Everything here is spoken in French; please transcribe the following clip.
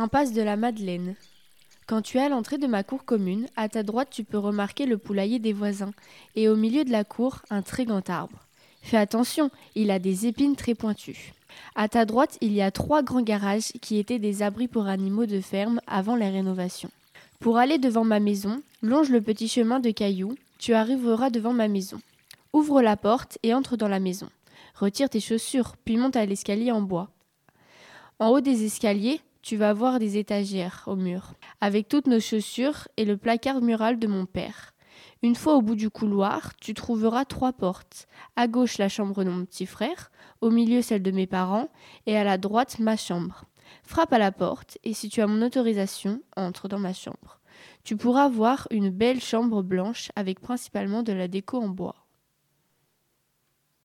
Impasse de la Madeleine. Quand tu es à l'entrée de ma cour commune, à ta droite tu peux remarquer le poulailler des voisins, et au milieu de la cour un très grand arbre. Fais attention, il a des épines très pointues. À ta droite, il y a trois grands garages qui étaient des abris pour animaux de ferme avant la rénovation. Pour aller devant ma maison, longe le petit chemin de cailloux, tu arriveras devant ma maison. Ouvre la porte et entre dans la maison. Retire tes chaussures, puis monte à l'escalier en bois. En haut des escaliers, tu vas voir des étagères au mur, avec toutes nos chaussures et le placard mural de mon père. Une fois au bout du couloir, tu trouveras trois portes. À gauche la chambre de mon petit frère, au milieu celle de mes parents, et à la droite ma chambre. Frappe à la porte, et si tu as mon autorisation, entre dans ma chambre. Tu pourras voir une belle chambre blanche avec principalement de la déco en bois.